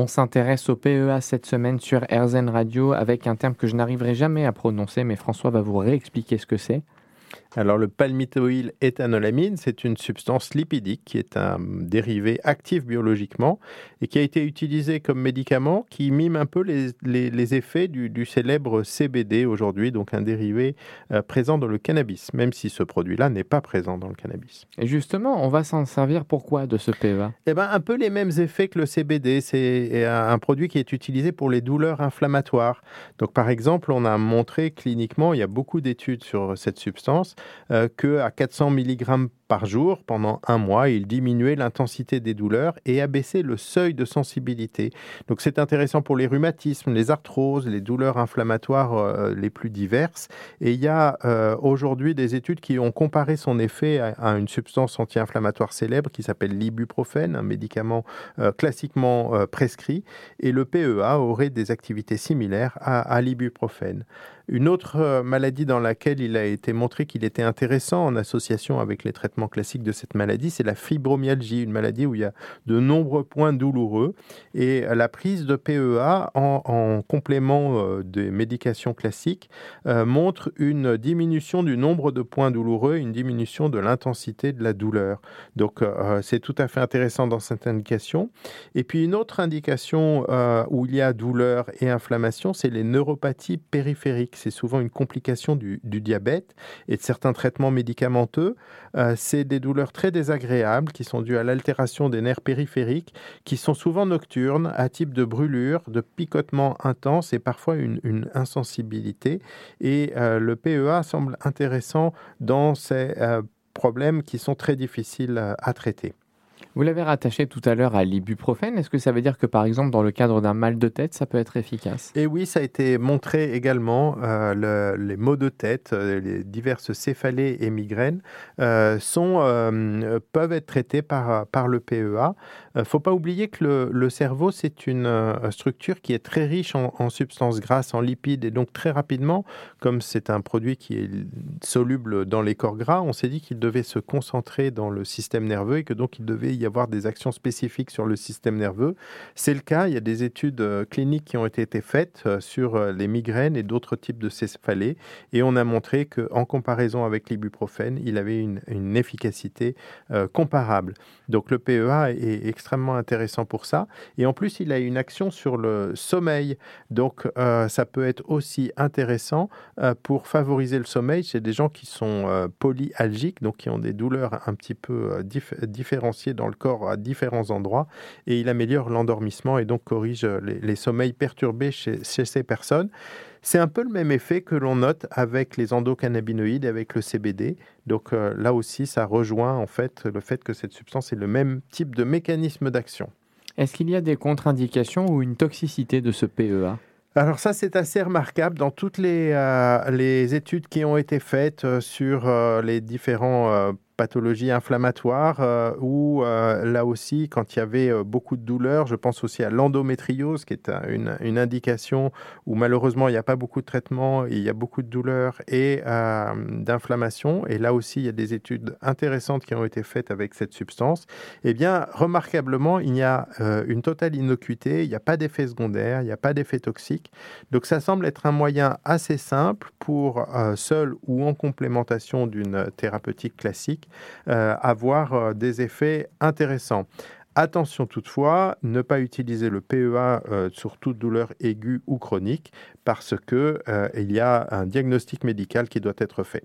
On s'intéresse au PEA cette semaine sur RZN Radio avec un terme que je n'arriverai jamais à prononcer, mais François va vous réexpliquer ce que c'est. Alors le palmitoyl éthanolamine, c'est une substance lipidique qui est un dérivé actif biologiquement et qui a été utilisé comme médicament qui mime un peu les, effets du, célèbre CBD aujourd'hui, donc un dérivé euh, présent dans le cannabis, même si ce produit-là n'est pas présent dans le cannabis. Et justement, on va s'en servir pourquoi de ce PEA Eh bien, un peu les mêmes effets que le CBD. C'est un produit qui est utilisé pour les douleurs inflammatoires. Donc par exemple, on a montré cliniquement, il y a beaucoup d'études sur cette substance, que à 400 mg par jour pendant un mois, il diminuait l'intensité des douleurs et abaissait le seuil de sensibilité. Donc c'est intéressant pour les rhumatismes, les arthroses, les douleurs inflammatoires euh, les plus diverses. Et il y a euh, aujourd'hui des études qui ont comparé son effet à, une substance anti-inflammatoire célèbre qui s'appelle l'ibuprofène, un médicament classiquement prescrit. Et le PEA aurait des activités similaires à l'ibuprofène. Une autre maladie dans laquelle il a été montré qu'il était intéressant en association avec les traitements classiques de cette maladie, c'est la fibromyalgie, une maladie où il y a de nombreux points douloureux. Et la prise de PEA en, complément euh, des médications classiques euh, montre une diminution du nombre de points douloureux, une diminution de l'intensité de la douleur. Donc euh, c'est tout à fait intéressant dans cette indication. Et puis une autre indication où il y a douleur et inflammation, c'est les neuropathies périphériques. C'est souvent une complication du, diabète et de certains traitements médicamenteux. C'est des douleurs très désagréables qui sont dues à l'altération des nerfs périphériques, qui sont souvent nocturnes, à type de brûlure, de picotement intense et parfois une, insensibilité. Et euh, le PEA semble intéressant dans ces euh, problèmes qui sont très difficiles à traiter. Vous l'avez rattaché tout à l'heure à l'ibuprofène. Est-ce que ça veut dire que, par exemple, dans le cadre d'un mal de tête, ça peut être efficace? Et oui, ça a été montré également. Euh, les maux de tête, euh, les diverses céphalées et migraines euh, sont, peuvent être traités par, par le PEA. Il ne faut pas oublier que le, cerveau, c'est une structure qui est très riche en, en, substances grasses, en lipides. Et donc, très rapidement, comme c'est un produit qui est soluble dans les corps gras, on s'est dit qu'il devait se concentrer dans le système nerveux et que donc il devait y avoir des actions spécifiques sur le système nerveux. C'est le cas, il y a des études euh, cliniques qui ont été faites euh, sur euh, les migraines et d'autres types de céphalées, et on a montré qu'en comparaison avec l'ibuprofène, il avait une, efficacité comparable. Donc le PEA est extrêmement intéressant pour ça, et en plus il a une action sur le sommeil, donc ça peut être aussi intéressant pour favoriser le sommeil chez des gens qui sont polyalgiques, donc qui ont des douleurs un petit peu différenciées dans le corps à différents endroits et il améliore l'endormissement et donc corrige les, sommeils perturbés chez, ces personnes. C'est un peu le même effet que l'on note avec les endocannabinoïdes, avec le CBD. Donc euh, là aussi, ça rejoint en fait le fait que cette substance est le même type de mécanisme d'action. Est-ce qu'il y a des contre-indications ou une toxicité de ce PEA alors ça, c'est assez remarquable dans toutes les, euh, les, études qui ont été faites euh, sur les différents pathologie inflammatoire euh, ou euh, là aussi, quand il y avait euh, beaucoup de douleurs, je pense aussi à l'endométriose, qui est une, indication où malheureusement il n'y a pas beaucoup de traitements, il y a beaucoup de douleurs et d'inflammation. Et là aussi, il y a des études intéressantes qui ont été faites avec cette substance. Eh bien, remarquablement, il y a une totale innocuité, il n'y a pas d'effet secondaire, il n'y a pas d'effet toxique. Donc ça semble être un moyen assez simple pour, seul ou en complémentation d'une thérapeutique classique, euh, avoir euh, des effets intéressants. Attention toutefois, ne pas utiliser le PEA euh, sur toute douleur aiguë ou chronique parce qu'il il y a un diagnostic médical qui doit être fait.